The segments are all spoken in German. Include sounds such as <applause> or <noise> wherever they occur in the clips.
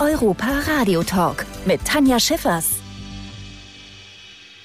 Europa Radio Talk mit Tanja Schiffers.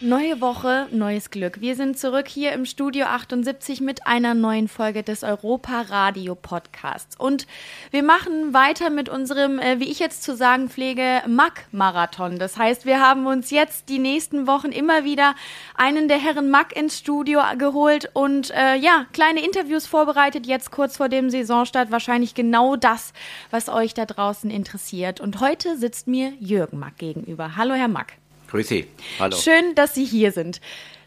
Neue Woche, neues Glück. Wir sind zurück hier im Studio 78 mit einer neuen Folge des Europa Radio Podcasts. Und wir machen weiter mit unserem, äh, wie ich jetzt zu sagen pflege, Mack-Marathon. Das heißt, wir haben uns jetzt die nächsten Wochen immer wieder einen der Herren Mack ins Studio geholt und äh, ja, kleine Interviews vorbereitet, jetzt kurz vor dem Saisonstart. Wahrscheinlich genau das, was euch da draußen interessiert. Und heute sitzt mir Jürgen Mack gegenüber. Hallo, Herr Mack. Grüß Sie. Hallo. Schön, dass Sie hier sind.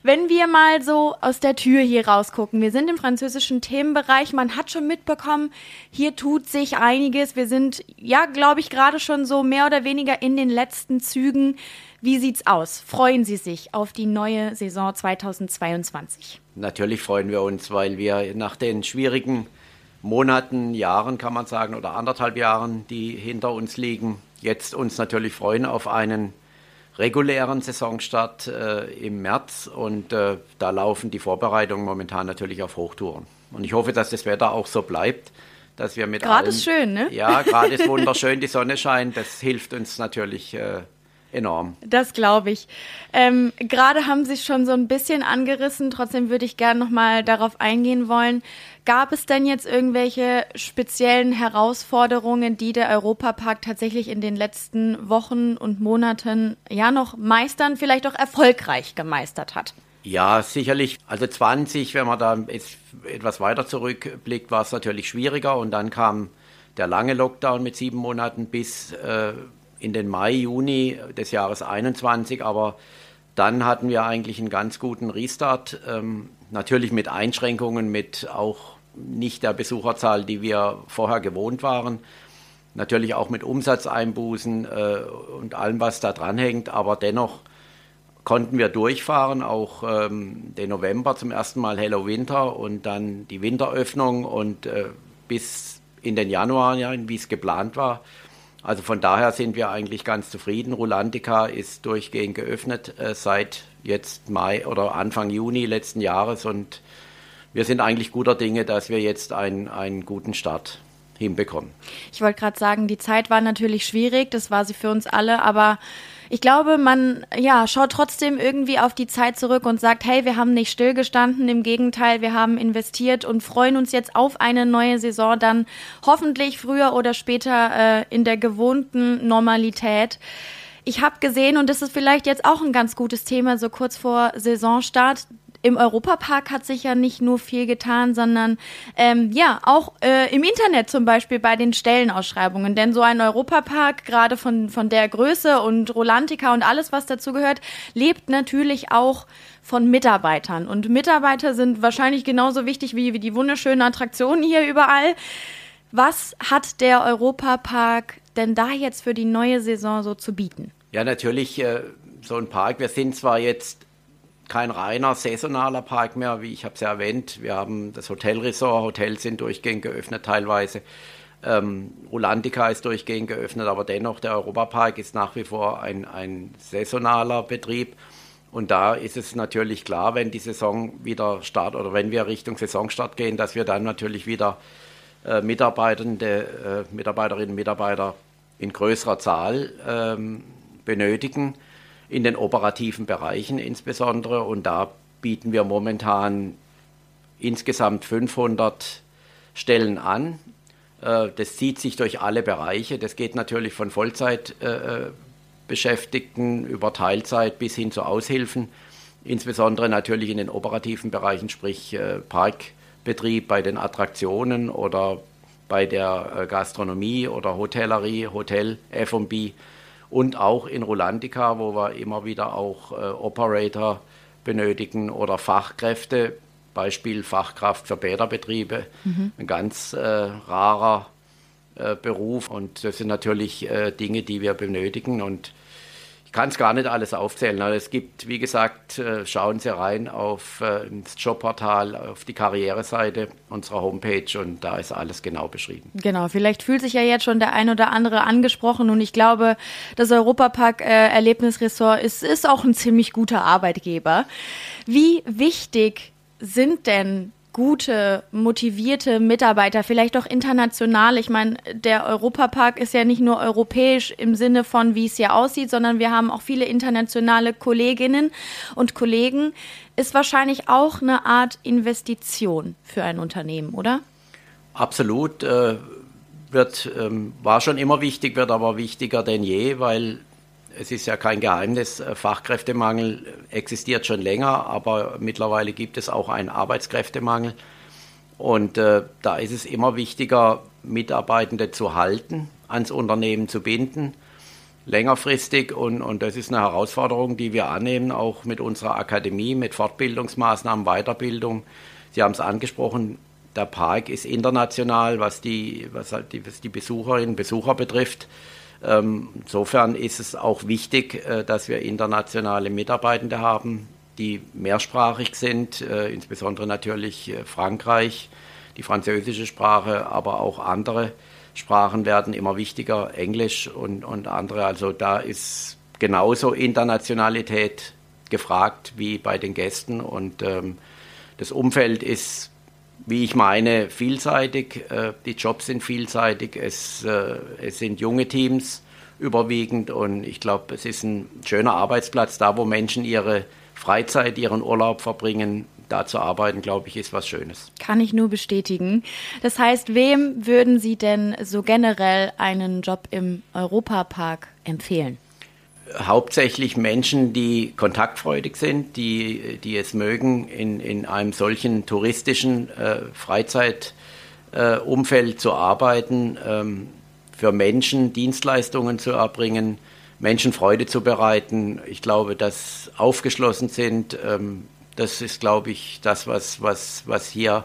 Wenn wir mal so aus der Tür hier rausgucken, wir sind im französischen Themenbereich, man hat schon mitbekommen, hier tut sich einiges. Wir sind, ja, glaube ich, gerade schon so mehr oder weniger in den letzten Zügen. Wie sieht's aus? Freuen Sie sich auf die neue Saison 2022? Natürlich freuen wir uns, weil wir nach den schwierigen Monaten, Jahren kann man sagen, oder anderthalb Jahren, die hinter uns liegen, jetzt uns natürlich freuen auf einen regulären Saisonstart äh, im März und äh, da laufen die Vorbereitungen momentan natürlich auf Hochtouren. Und ich hoffe, dass das Wetter auch so bleibt, dass wir mit Gerade ist schön, ne? Ja, gerade ist <laughs> wunderschön, die Sonne scheint, das hilft uns natürlich äh, enorm. Das glaube ich. Ähm, Gerade haben Sie es schon so ein bisschen angerissen, trotzdem würde ich gerne nochmal darauf eingehen wollen. Gab es denn jetzt irgendwelche speziellen Herausforderungen, die der Europapark tatsächlich in den letzten Wochen und Monaten ja noch meistern, vielleicht auch erfolgreich gemeistert hat? Ja, sicherlich. Also 20, wenn man da jetzt etwas weiter zurückblickt, war es natürlich schwieriger und dann kam der lange Lockdown mit sieben Monaten bis äh, in den Mai, Juni des Jahres 21, aber dann hatten wir eigentlich einen ganz guten Restart, ähm, natürlich mit Einschränkungen, mit auch nicht der Besucherzahl, die wir vorher gewohnt waren, natürlich auch mit Umsatzeinbußen äh, und allem, was da dranhängt, aber dennoch konnten wir durchfahren, auch ähm, den November zum ersten Mal Hello Winter und dann die Winteröffnung und äh, bis in den Januar, ja, wie es geplant war. Also von daher sind wir eigentlich ganz zufrieden. Rulantica ist durchgehend geöffnet äh, seit jetzt Mai oder Anfang Juni letzten Jahres und wir sind eigentlich guter Dinge, dass wir jetzt einen, einen guten Start hinbekommen. Ich wollte gerade sagen, die Zeit war natürlich schwierig, das war sie für uns alle, aber ich glaube, man ja, schaut trotzdem irgendwie auf die Zeit zurück und sagt, hey, wir haben nicht stillgestanden, im Gegenteil, wir haben investiert und freuen uns jetzt auf eine neue Saison dann hoffentlich früher oder später äh, in der gewohnten Normalität. Ich habe gesehen, und das ist vielleicht jetzt auch ein ganz gutes Thema, so kurz vor Saisonstart, im Europapark hat sich ja nicht nur viel getan, sondern ähm, ja, auch äh, im Internet zum Beispiel bei den Stellenausschreibungen. Denn so ein Europapark, gerade von, von der Größe und Rolantica und alles, was dazu gehört, lebt natürlich auch von Mitarbeitern. Und Mitarbeiter sind wahrscheinlich genauso wichtig wie, wie die wunderschönen Attraktionen hier überall. Was hat der Europapark denn da jetzt für die neue Saison so zu bieten? Ja, natürlich äh, so ein Park. Wir sind zwar jetzt kein reiner saisonaler Park mehr, wie ich habe es ja erwähnt. Wir haben das Hotelresort, Hotels sind durchgehend geöffnet teilweise. Ähm, Rulantica ist durchgehend geöffnet, aber dennoch der Europapark ist nach wie vor ein, ein saisonaler Betrieb. Und da ist es natürlich klar, wenn die Saison wieder startet oder wenn wir Richtung Saisonstart gehen, dass wir dann natürlich wieder äh, Mitarbeitende, äh, Mitarbeiterinnen und Mitarbeiter in größerer Zahl ähm, benötigen in den operativen Bereichen insbesondere. Und da bieten wir momentan insgesamt 500 Stellen an. Äh, das zieht sich durch alle Bereiche. Das geht natürlich von Vollzeitbeschäftigten über Teilzeit bis hin zu Aushilfen. Insbesondere natürlich in den operativen Bereichen, sprich äh, Parkbetrieb bei den Attraktionen oder bei der äh, Gastronomie oder Hotellerie, Hotel, F&B und auch in Rolantica, wo wir immer wieder auch äh, Operator benötigen oder Fachkräfte, Beispiel Fachkraft für Bäderbetriebe, mhm. ein ganz äh, rarer äh, Beruf und das sind natürlich äh, Dinge, die wir benötigen und ich kann es gar nicht alles aufzählen. Also es gibt, wie gesagt, äh, schauen Sie rein auf äh, ins Jobportal, auf die Karriereseite unserer Homepage und da ist alles genau beschrieben. Genau, vielleicht fühlt sich ja jetzt schon der ein oder andere angesprochen und ich glaube, das Europapark äh, Erlebnisressort ist, ist auch ein ziemlich guter Arbeitgeber. Wie wichtig sind denn gute, motivierte Mitarbeiter, vielleicht auch international. Ich meine, der Europapark ist ja nicht nur europäisch im Sinne von, wie es hier aussieht, sondern wir haben auch viele internationale Kolleginnen und Kollegen. Ist wahrscheinlich auch eine Art Investition für ein Unternehmen, oder? Absolut. Äh, wird, ähm, war schon immer wichtig, wird aber wichtiger denn je, weil es ist ja kein Geheimnis, äh, Fachkräftemangel existiert schon länger, aber mittlerweile gibt es auch einen Arbeitskräftemangel. Und äh, da ist es immer wichtiger, Mitarbeitende zu halten, ans Unternehmen zu binden, längerfristig. Und, und das ist eine Herausforderung, die wir annehmen, auch mit unserer Akademie, mit Fortbildungsmaßnahmen, Weiterbildung. Sie haben es angesprochen, der Park ist international, was die, was halt die, was die Besucherinnen und Besucher betrifft. Ähm, insofern ist es auch wichtig, äh, dass wir internationale Mitarbeitende haben, die mehrsprachig sind, äh, insbesondere natürlich äh, Frankreich, die französische Sprache, aber auch andere Sprachen werden immer wichtiger, Englisch und, und andere. Also da ist genauso Internationalität gefragt wie bei den Gästen und ähm, das Umfeld ist wie ich meine, vielseitig. Äh, die Jobs sind vielseitig. Es, äh, es sind junge Teams überwiegend und ich glaube, es ist ein schöner Arbeitsplatz, da wo Menschen ihre Freizeit, ihren Urlaub verbringen. Da zu arbeiten, glaube ich, ist was Schönes. Kann ich nur bestätigen. Das heißt, wem würden Sie denn so generell einen Job im Europapark empfehlen? Hauptsächlich Menschen, die kontaktfreudig sind, die, die es mögen, in, in einem solchen touristischen äh, Freizeitumfeld äh, zu arbeiten, ähm, für Menschen Dienstleistungen zu erbringen, Menschen Freude zu bereiten. Ich glaube, dass aufgeschlossen sind, ähm, das ist, glaube ich, das, was, was, was, hier,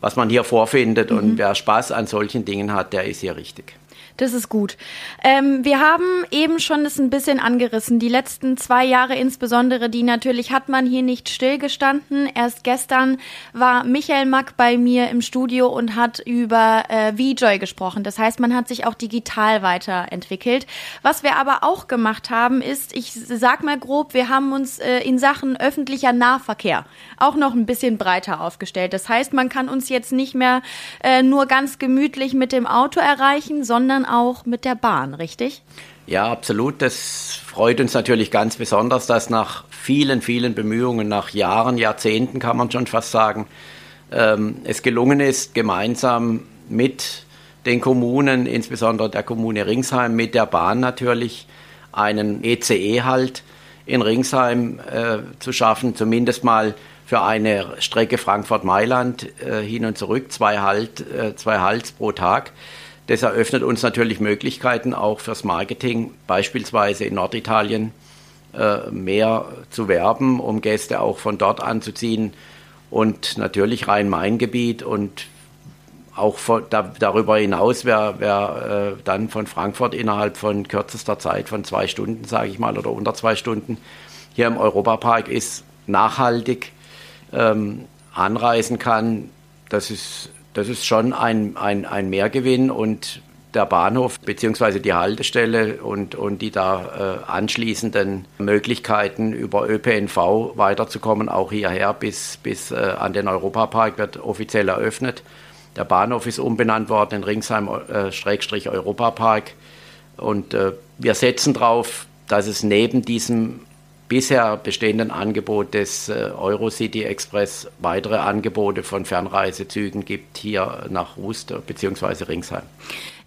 was man hier vorfindet. Mhm. Und wer Spaß an solchen Dingen hat, der ist hier richtig. Das ist gut. Ähm, wir haben eben schon das ein bisschen angerissen. Die letzten zwei Jahre insbesondere, die natürlich hat man hier nicht stillgestanden. Erst gestern war Michael Mack bei mir im Studio und hat über äh, VJoy gesprochen. Das heißt, man hat sich auch digital weiterentwickelt. Was wir aber auch gemacht haben, ist, ich sag mal grob, wir haben uns äh, in Sachen öffentlicher Nahverkehr auch noch ein bisschen breiter aufgestellt. Das heißt, man kann uns jetzt nicht mehr äh, nur ganz gemütlich mit dem Auto erreichen, sondern auch mit der Bahn, richtig? Ja, absolut. Das freut uns natürlich ganz besonders, dass nach vielen, vielen Bemühungen, nach Jahren, Jahrzehnten kann man schon fast sagen, ähm, es gelungen ist, gemeinsam mit den Kommunen, insbesondere der Kommune Ringsheim, mit der Bahn natürlich, einen ECE-Halt in Ringsheim äh, zu schaffen, zumindest mal für eine Strecke Frankfurt-Mailand äh, hin und zurück, zwei, halt, äh, zwei Halts pro Tag. Das eröffnet uns natürlich Möglichkeiten auch fürs Marketing, beispielsweise in Norditalien äh, mehr zu werben, um Gäste auch von dort anzuziehen und natürlich Rhein-Main-Gebiet und auch von, da, darüber hinaus, wer, wer äh, dann von Frankfurt innerhalb von kürzester Zeit, von zwei Stunden, sage ich mal, oder unter zwei Stunden, hier im Europapark ist, nachhaltig ähm, anreisen kann, das ist das ist schon ein, ein, ein Mehrgewinn und der Bahnhof bzw. die Haltestelle und, und die da äh, anschließenden Möglichkeiten über ÖPNV weiterzukommen, auch hierher bis, bis äh, an den Europapark wird offiziell eröffnet. Der Bahnhof ist umbenannt worden in Ringsheim-Europapark äh, und äh, wir setzen darauf, dass es neben diesem bisher bestehenden Angebot des äh, Eurocity Express weitere Angebote von Fernreisezügen gibt hier nach Rust bzw. Ringsheim.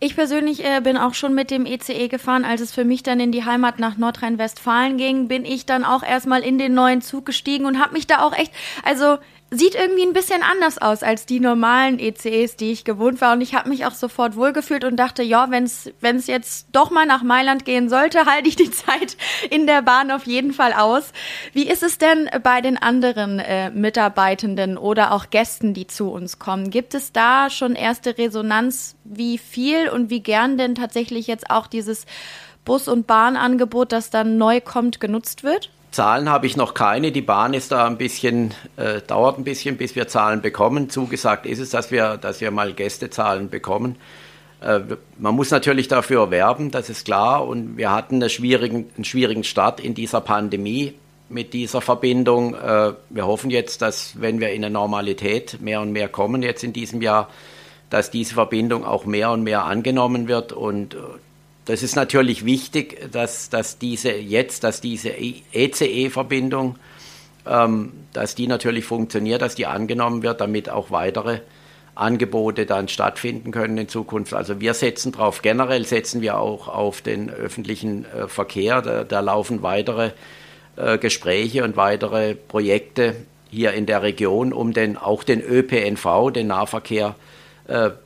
Ich persönlich äh, bin auch schon mit dem ECE e gefahren. Als es für mich dann in die Heimat nach Nordrhein-Westfalen ging, bin ich dann auch erstmal in den neuen Zug gestiegen und habe mich da auch echt, also sieht irgendwie ein bisschen anders aus als die normalen ECEs, die ich gewohnt war. Und ich habe mich auch sofort wohlgefühlt und dachte, ja, wenn es jetzt doch mal nach Mailand gehen sollte, <laughs> halte ich die Zeit in der Bahn auf jeden Fall aus. Wie ist es denn bei den anderen äh, Mitarbeitenden oder auch Gästen, die zu uns kommen? Gibt es da schon erste Resonanz, wie viel und wie gern denn tatsächlich jetzt auch dieses Bus- und Bahnangebot, das dann neu kommt, genutzt wird? Zahlen habe ich noch keine. Die Bahn ist da ein bisschen, äh, dauert ein bisschen, bis wir Zahlen bekommen. Zugesagt ist es, dass wir, dass wir mal Gästezahlen bekommen. Äh, man muss natürlich dafür werben, das ist klar. Und wir hatten einen schwierigen, einen schwierigen Start in dieser Pandemie mit dieser Verbindung. Äh, wir hoffen jetzt, dass wenn wir in eine Normalität mehr und mehr kommen jetzt in diesem Jahr, dass diese Verbindung auch mehr und mehr angenommen wird. Und äh, das ist natürlich wichtig, dass, dass diese jetzt, dass diese ECE-Verbindung, ähm, dass die natürlich funktioniert, dass die angenommen wird, damit auch weitere Angebote dann stattfinden können in Zukunft. Also wir setzen drauf, generell setzen wir auch auf den öffentlichen äh, Verkehr. Da, da, laufen weitere äh, Gespräche und weitere Projekte hier in der Region, um den, auch den ÖPNV, den Nahverkehr, äh,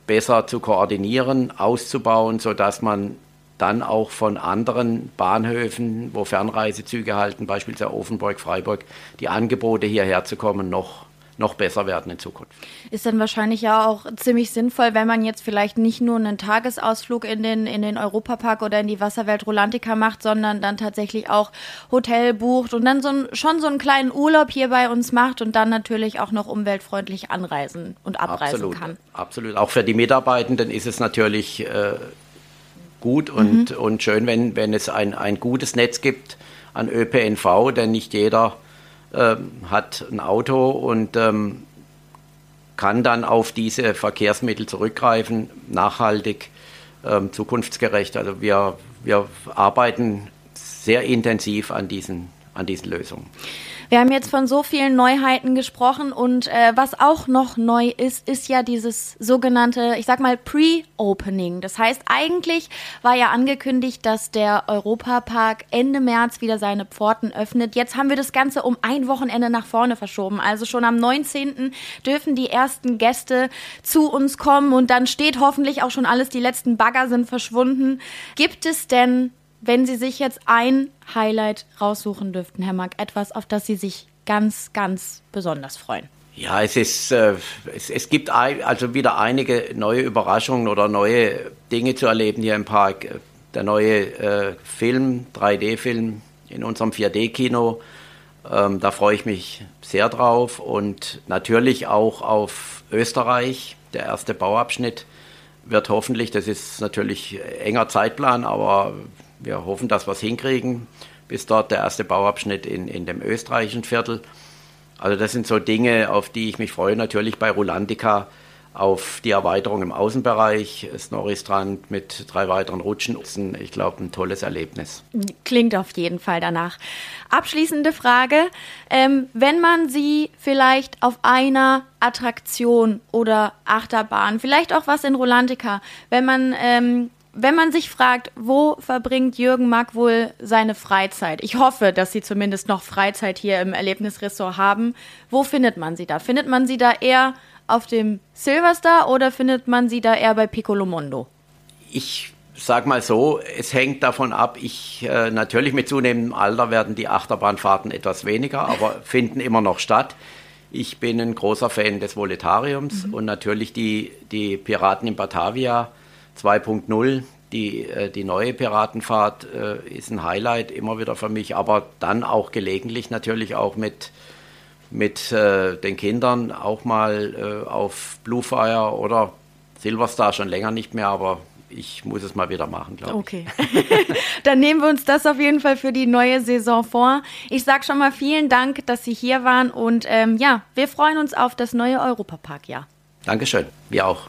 besser zu koordinieren, auszubauen, sodass man dann auch von anderen Bahnhöfen, wo Fernreisezüge halten, beispielsweise Offenburg, Freiburg, die Angebote hierher zu kommen, noch noch besser werden in Zukunft. Ist dann wahrscheinlich ja auch ziemlich sinnvoll, wenn man jetzt vielleicht nicht nur einen Tagesausflug in den, in den Europapark oder in die Wasserwelt Rolantica macht, sondern dann tatsächlich auch Hotel bucht und dann so ein, schon so einen kleinen Urlaub hier bei uns macht und dann natürlich auch noch umweltfreundlich anreisen und abreisen Absolut. kann. Absolut. Auch für die Mitarbeitenden ist es natürlich äh, gut und, mhm. und schön, wenn, wenn es ein, ein gutes Netz gibt an ÖPNV, denn nicht jeder hat ein Auto und ähm, kann dann auf diese Verkehrsmittel zurückgreifen, nachhaltig, ähm, zukunftsgerecht. Also wir, wir arbeiten sehr intensiv an diesen, an diesen Lösungen. Wir haben jetzt von so vielen Neuheiten gesprochen und äh, was auch noch neu ist, ist ja dieses sogenannte, ich sag mal, Pre-Opening. Das heißt, eigentlich war ja angekündigt, dass der Europapark Ende März wieder seine Pforten öffnet. Jetzt haben wir das Ganze um ein Wochenende nach vorne verschoben. Also schon am 19. dürfen die ersten Gäste zu uns kommen und dann steht hoffentlich auch schon alles, die letzten Bagger sind verschwunden. Gibt es denn wenn Sie sich jetzt ein Highlight raussuchen dürften, Herr Mack, etwas, auf das Sie sich ganz, ganz besonders freuen. Ja, es ist, äh, es, es gibt ein, also wieder einige neue Überraschungen oder neue Dinge zu erleben hier im Park. Der neue äh, Film, 3D-Film in unserem 4D-Kino, ähm, da freue ich mich sehr drauf und natürlich auch auf Österreich. Der erste Bauabschnitt wird hoffentlich, das ist natürlich enger Zeitplan, aber wir hoffen, dass wir es hinkriegen, bis dort der erste Bauabschnitt in, in dem österreichischen Viertel. Also das sind so Dinge, auf die ich mich freue. Natürlich bei Rulantica auf die Erweiterung im Außenbereich, Snorristrand mit drei weiteren Rutschen. Ich glaube, ein tolles Erlebnis. Klingt auf jeden Fall danach. Abschließende Frage. Ähm, wenn man Sie vielleicht auf einer Attraktion oder Achterbahn, vielleicht auch was in Rolantica, wenn man ähm, wenn man sich fragt, wo verbringt Jürgen Mack wohl seine Freizeit? Ich hoffe, dass Sie zumindest noch Freizeit hier im Erlebnisressort haben. Wo findet man sie da? Findet man sie da eher auf dem Silverstar oder findet man sie da eher bei Piccolo Mondo? Ich sag mal so, es hängt davon ab. Ich äh, natürlich mit zunehmendem Alter werden die Achterbahnfahrten etwas weniger, aber <laughs> finden immer noch statt. Ich bin ein großer Fan des Voletariums mhm. und natürlich die, die Piraten in Batavia 2.0. Die, äh, die neue Piratenfahrt äh, ist ein Highlight immer wieder für mich, aber dann auch gelegentlich natürlich auch mit, mit äh, den Kindern auch mal auf Bluefire oder Silverstar schon länger nicht mehr, aber ich muss es mal wieder machen, glaube ich. Okay. <laughs> Dann nehmen wir uns das auf jeden Fall für die neue Saison vor. Ich sage schon mal vielen Dank, dass Sie hier waren und ähm, ja, wir freuen uns auf das neue Europapark-Jahr. Dankeschön, wir auch.